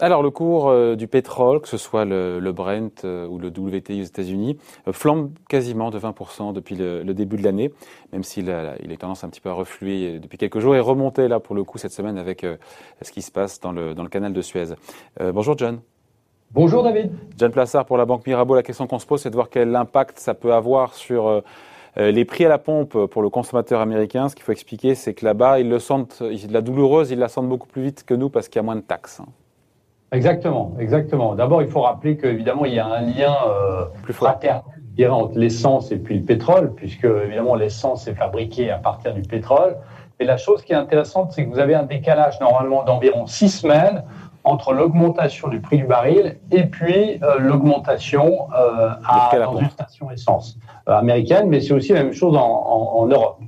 Alors, le cours euh, du pétrole, que ce soit le, Brent euh, ou le WTI aux États-Unis, euh, flambe quasiment de 20% depuis le, début de l'année, même s'il il est tendance un petit peu à refluer depuis quelques jours et remonter là pour le coup cette semaine avec ce qui se passe dans le, dans le canal de Suez. bonjour John. Bonjour David. John Plassard pour la Banque Mirabeau. La question qu'on se pose, c'est de voir quel impact ça peut avoir sur les prix à la pompe pour le consommateur américain. Ce qu'il faut expliquer, c'est que là-bas, ils le sentent, la douloureuse, ils la sentent beaucoup plus vite que nous parce qu'il y a moins de taxes. Hein. Exactement, exactement. D'abord, il faut rappeler qu'évidemment, il y a un lien euh, fraternel entre l'essence et puis le pétrole, puisque évidemment l'essence est fabriquée à partir du pétrole. Et la chose qui est intéressante, c'est que vous avez un décalage normalement d'environ six semaines entre l'augmentation du prix du baril et puis euh, l'augmentation euh, dans une station essence euh, américaine, mais c'est aussi la même chose en, en, Europe.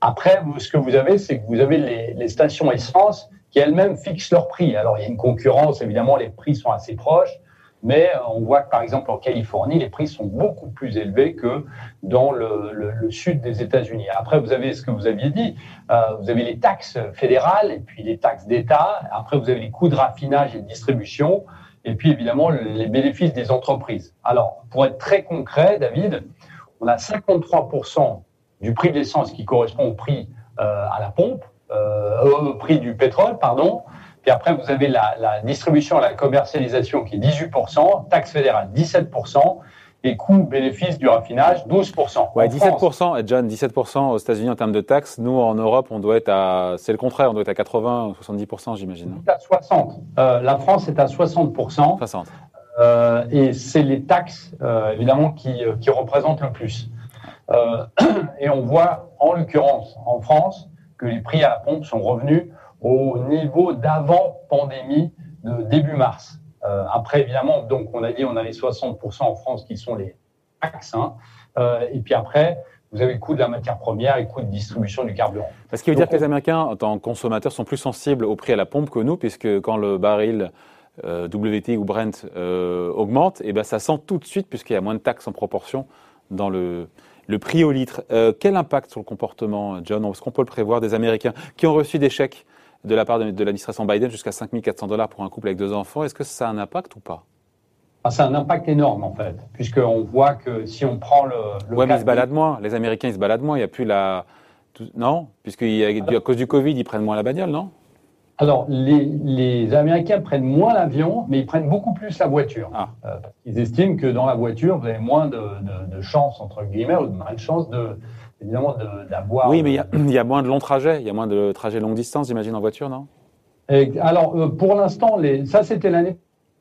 Après, vous, ce que vous avez, c'est que vous avez les, les stations essence qui elles-mêmes fixent leur prix. Alors, il y a une concurrence, évidemment, les prix sont assez proches, mais euh, on voit que, par exemple, en Californie, les prix sont beaucoup plus élevés que dans le, le, sud des États-Unis. Après, vous avez ce que vous aviez dit, euh, vous avez les taxes fédérales et puis les taxes d'État. Après, vous avez les coûts de raffinage et de distribution. Et puis, évidemment, les bénéfices des entreprises. Alors, pour être très concret, David, on a 53% du prix de l'essence qui correspond au prix euh, à la pompe au prix du pétrole, pardon. Puis après, vous avez la, la distribution, la commercialisation qui est 18%, taxe fédérale 17%, et coûts bénéfices du raffinage 12%. Ouais, 17%, et John, 17% aux États-Unis en termes de taxes. Nous, en Europe, on doit être à, c'est le contraire, on doit être à 80 ou 70%, j'imagine. à 60. Euh, la France est à 60%. 60. Euh, et c'est les taxes, euh, évidemment, qui, euh, qui représentent le plus. Euh, et on voit, en l'occurrence, en France, que les prix à la pompe sont revenus au niveau d'avant pandémie de début mars. Euh, après, évidemment, donc on a dit on a les 60% en France qui sont les taxes. Hein. Euh, et puis après, vous avez le coût de la matière première et le coût de distribution du carburant. Ce qui veut dire que les Américains, en tant que consommateurs, sont plus sensibles au prix à la pompe que nous, puisque quand le baril euh, WT ou Brent euh, augmente, et eh ben ça sent tout de suite, puisqu'il y a moins de taxes en proportion dans le, le prix au litre. Euh, quel impact sur le comportement, John Est-ce qu'on peut le prévoir des Américains qui ont reçu des chèques de la part de, l'administration Biden jusqu'à 5400 dollars pour un couple avec deux enfants? Est-ce que ça a un impact ou pas? Ah, C'est un impact énorme en fait, puisqu'on voit que si on prend le. le ouais, mais ils se baladent moins. Les Américains, ils se baladent moins. Il n'y a plus la. Non? Puisqu'à cause du Covid, ils prennent moins la bagnole, non? Alors, les, Américains prennent moins l'avion, mais ils prennent beaucoup plus la voiture. Ah. Euh, ils estiment que dans la voiture, vous avez moins de, de, chance, entre guillemets, ou de chance de, évidemment, d'avoir. Oui, mais il y, a moins de longs trajets, il y a moins de trajets longue distance, j'imagine, en voiture, non? Alors, euh, pour l'instant, ça, c'était l'année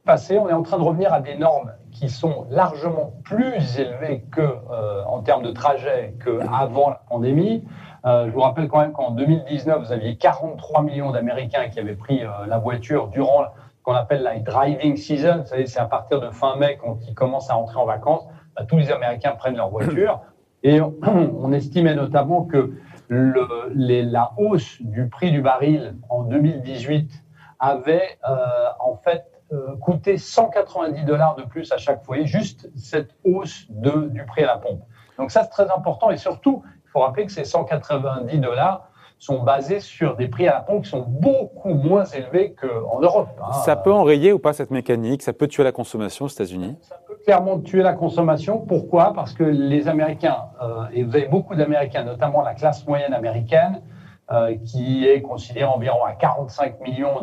passée. On est en train de revenir à des normes qui sont largement plus élevées que, euh, en termes de trajet qu'avant la pandémie. Euh, je vous rappelle quand même qu'en 2019, vous aviez 43 millions d'Américains qui avaient pris euh, la voiture durant ce qu'on appelle la driving season. Vous savez, c'est à partir de fin mai quand ils commencent à entrer en vacances. Bah, tous les Américains prennent leur voiture. Et on, estimait notamment que le, les, la hausse du prix du baril en 2018 avait euh, en fait euh, coûté 190 dollars de plus à chaque foyer, juste cette hausse de, du prix à la pompe. Donc ça, c'est très important. Et surtout, faut rappeler que ces 190 dollars sont basés sur des prix à la pompe qui sont beaucoup moins élevés qu'en Europe. Hein. Ça peut enrayer ou pas cette mécanique? Ça peut tuer la consommation aux États-Unis? Ça peut clairement tuer la consommation. Pourquoi? Parce que les Américains, euh, et vous avez beaucoup d'Américains, notamment la classe moyenne américaine, euh, qui est considérée environ à 45 millions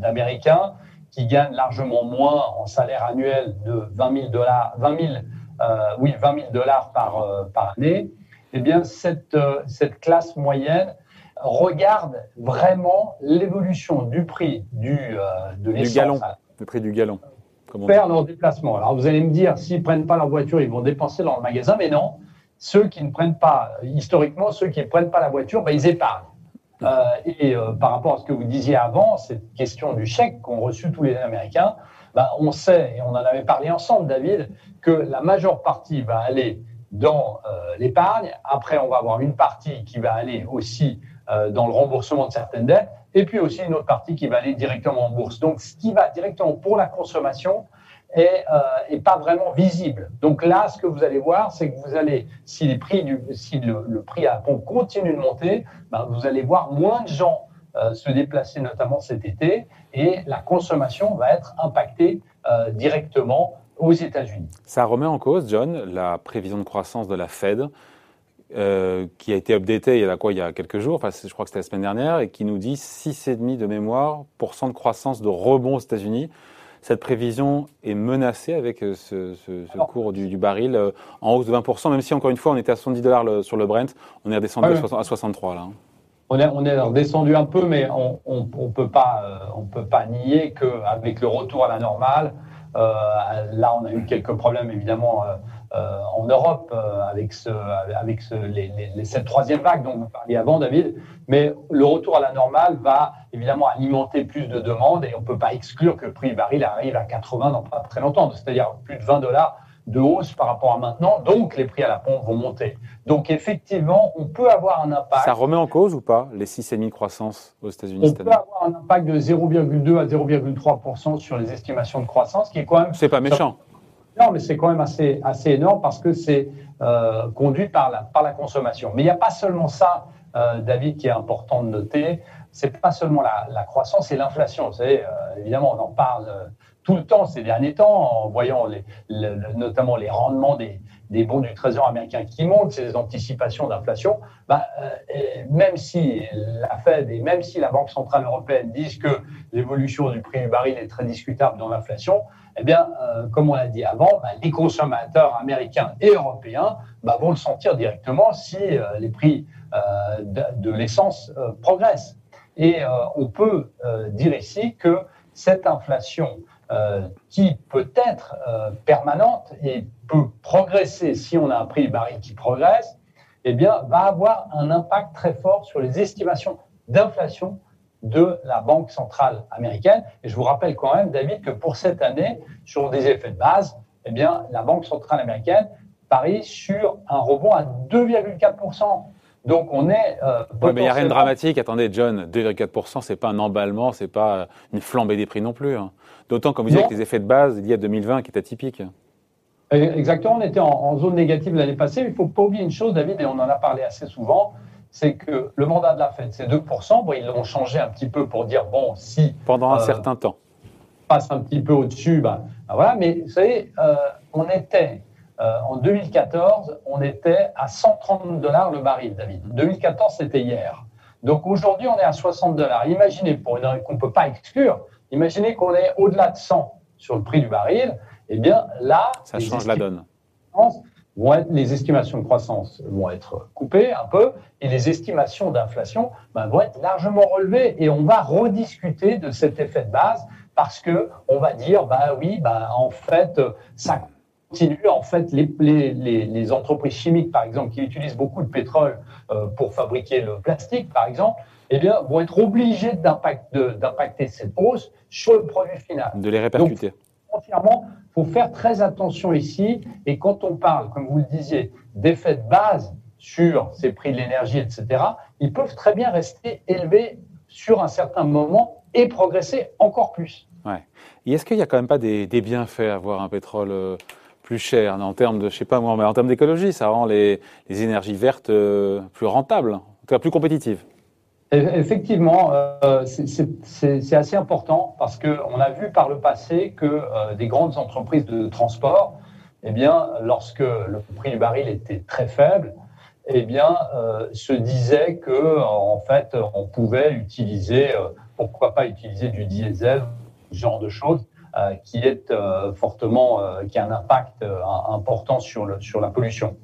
d'Américains, qui gagnent largement moins en salaire annuel de 20 000 dollars, 20 000, euh, oui, 20 000 dollars par, euh, par année eh bien, cette, euh, cette classe moyenne regarde vraiment l'évolution du prix du, euh, de l'essence. Du galon, le prix du galon. Faire leur déplacement. Alors, vous allez me dire, s'ils ne prennent pas leur voiture, ils vont dépenser dans le magasin, mais non. Ceux qui ne prennent pas, historiquement, ceux qui ne prennent pas la voiture, ben, ils épargnent. Euh, et par rapport à ce que vous disiez avant, cette question du chèque qu'ont reçu tous les Américains, ben, on sait, et on en avait parlé ensemble, David, que la majeure partie va aller dans euh, l'épargne. Après, on va avoir une partie qui va aller aussi euh, dans le remboursement de certaines dettes, et puis aussi une autre partie qui va aller directement en bourse. Donc, ce qui va directement pour la consommation est, euh, pas vraiment visible. Donc là, ce que vous allez voir, c'est que vous allez, si, les prix du, si le, prix à la pompe continue de monter, ben, vous allez voir moins de gens se déplacer notamment cet été et la consommation va être impactée directement aux États-Unis. Ça remet en cause, John, la prévision de croissance de la Fed. qui a été updatée il y a quoi il y a quelques jours, enfin je crois que c'était la semaine dernière, et qui nous dit 6,5 de mémoire pour cent de croissance de rebond aux États-Unis cette prévision est menacée avec euh, ce, cours du, baril euh, en hausse de 20%, même si encore une fois on était à 70 dollars sur le Brent, on est redescendu à 63 là. Hein. On est, on est redescendu un peu, mais on ne peut, pas, euh, on peut pas nier qu'avec le retour à la normale, là on a eu quelques problèmes évidemment euh, en Europe euh, avec, ce, avec ce, les, les, cette troisième vague dont vous parliez avant, David. Mais le retour à la normale va évidemment alimenter plus de demandes et on ne peut pas exclure que le prix baril arrive à 80 dans pas très longtemps, c'est-à-dire plus de 20 dollars de hausse par rapport à maintenant, donc les prix à la pompe vont monter. Donc effectivement, on peut avoir un impact. Ça remet en cause ou pas les 6,5 de croissance aux États-Unis On peut avoir un impact de 0,2 à 0,3 sur les estimations de croissance, qui est quand même. C'est pas méchant. Non, mais c'est quand même assez, assez énorme parce que c'est euh, conduit par la, par la consommation. Mais il n'y a pas seulement ça, euh, David, qui est important de noter. C'est pas seulement la, la croissance et l'inflation. Vous savez, euh, évidemment, on en parle tout le temps ces derniers temps en voyant notamment les rendements des, des bons du Trésor américain qui montent, ces anticipations d'inflation. Bah, euh, même si la Fed et même si la Banque centrale européenne disent que l'évolution du prix du baril est très discutable dans l'inflation, eh bien, euh, comme on l'a dit avant, bah, les consommateurs américains et européens bah, vont le sentir directement si euh, les prix euh, de, l'essence progressent. Et on peut dire ici que cette inflation qui peut être permanente et peut progresser si on a un prix du baril qui progresse, eh bien, va avoir un impact très fort sur les estimations d'inflation de la Banque centrale américaine. Et je vous rappelle quand même, David, que pour cette année, sur des effets de base, eh bien, la Banque centrale américaine parie sur un rebond à 2,4%. Donc on est. Euh, mais il n'y a rien de dramatique. Attendez, John, 2,4%, c'est pas un emballement, c'est pas une flambée des prix non plus. Hein. D'autant, comme vous disiez, avec les effets de base il y a 2020 qui est atypique. Exactement, on était en, en zone négative l'année passée. Il ne faut pas oublier une chose, David, et on en a parlé assez souvent, c'est que le mandat de la Fed, c'est 2%. Bon, ils l'ont changé un petit peu pour dire, bon, si... Pendant un euh, certain temps. Passe un petit peu au-dessus, ben, ben voilà. Mais vous savez, euh, on était, euh, en 2014, on était à 130 dollars le baril, David. 2014, c'était hier. Donc aujourd'hui, on est à 60 dollars. Imaginez, pour une qu'on ne peut pas exclure, imaginez qu'on est au-delà de 100 sur le prix du baril. Eh bien, là... Ça change la donne les estimations de croissance vont être coupées un peu et les estimations d'inflation ben, vont être largement relevées et on va rediscuter de cet effet de base parce que on va dire bah oui bah en fait ça continue en fait les, les, les, entreprises chimiques par exemple qui utilisent beaucoup de pétrole euh, pour fabriquer le plastique par exemple eh bien vont être obligées d'impacter cette hausse sur le produit final de les répercuter Donc, faut faire très attention ici. Et quand on parle, comme vous le disiez, d'effets de base sur ces prix de l'énergie, etc., ils peuvent très bien rester élevés sur un certain moment et progresser encore plus. Ouais. Et est-ce qu'il n'y a quand même pas des, bienfaits à avoir un pétrole euh, plus cher? En termes de, je sais pas moi, mais en termes d'écologie, ça rend les, énergies vertes euh, plus rentables, en tout cas plus compétitives Effectivement, euh, c'est assez important parce qu'on a vu par le passé que euh, des grandes entreprises de transport, eh bien, lorsque le prix du baril était très faible, eh bien, euh, se disait que en fait, on pouvait utiliser, pourquoi pas utiliser du diesel, ce genre de choses, qui est fortement, qui a un impact important sur, le, sur la pollution.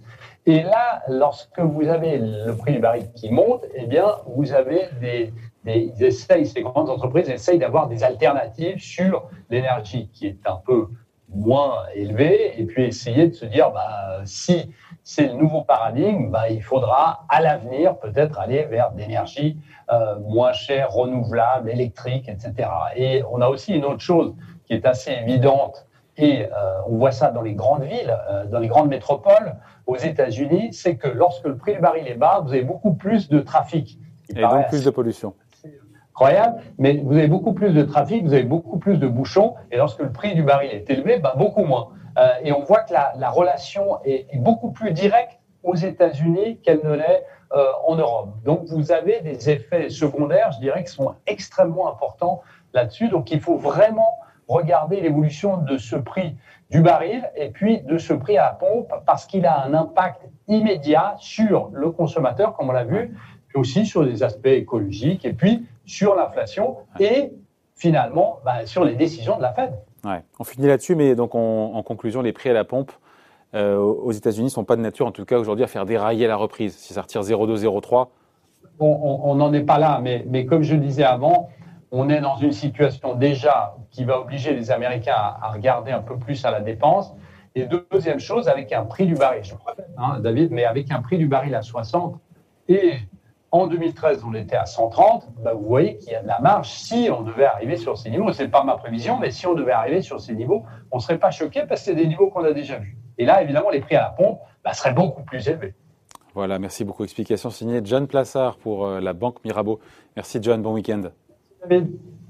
Et là, lorsque vous avez le prix du baril qui monte, eh bien, vous avez des, des ils essayent, ces grandes entreprises essayent d'avoir des alternatives sur l'énergie qui est un peu moins élevée, et puis essayer de se dire, bah, si c'est le nouveau paradigme, bah, il faudra à l'avenir peut-être aller vers d'énergie euh, moins chère, renouvelable, électrique, etc. Et on a aussi une autre chose qui est assez évidente, et euh, on voit ça dans les grandes villes, euh, dans les grandes métropoles, aux États-Unis, c'est que lorsque le prix du baril est bas, vous avez beaucoup plus de trafic. Et donc plus de pollution. Incroyable, mais vous avez beaucoup plus de trafic, vous avez beaucoup plus de bouchons, et lorsque le prix du baril est élevé, ben beaucoup moins. Euh, et on voit que la, la relation est, est, beaucoup plus directe aux États-Unis qu'elle ne l'est euh, en Europe. Donc vous avez des effets secondaires, je dirais, qui sont extrêmement importants là-dessus. Donc il faut vraiment regarder l'évolution de ce prix du baril et puis de ce prix à la pompe parce qu'il a un impact immédiat sur le consommateur, comme on l'a vu, mais aussi sur les aspects écologiques et puis sur l'inflation et finalement bah, sur les décisions de la Fed. Ouais. On finit là-dessus, mais donc en conclusion, les prix à la pompe euh, aux États-Unis ne sont pas de nature, en tout cas aujourd'hui, à faire dérailler la reprise. Si ça retire 0,2, 0,3. On n'en est pas là, mais, mais comme je le disais avant, on est dans une situation déjà qui va obliger les Américains à, regarder un peu plus à la dépense. Et deuxième chose, avec un prix du baril, je hein, David, mais avec un prix du baril à 60 et en 2013, on était à 130. Bah, vous voyez qu'il y a de la marge. Si on devait arriver sur ces niveaux, ce n'est pas ma prévision, mais si on devait arriver sur ces niveaux, on ne serait pas choqué parce que c'est des niveaux qu'on a déjà vus. Et là, évidemment, les prix à la pompe bah, seraient beaucoup plus élevés. Voilà, merci beaucoup. Explication signée John Plassard pour euh, la Banque Mirabeau. Merci John, bon week-end. Merci David.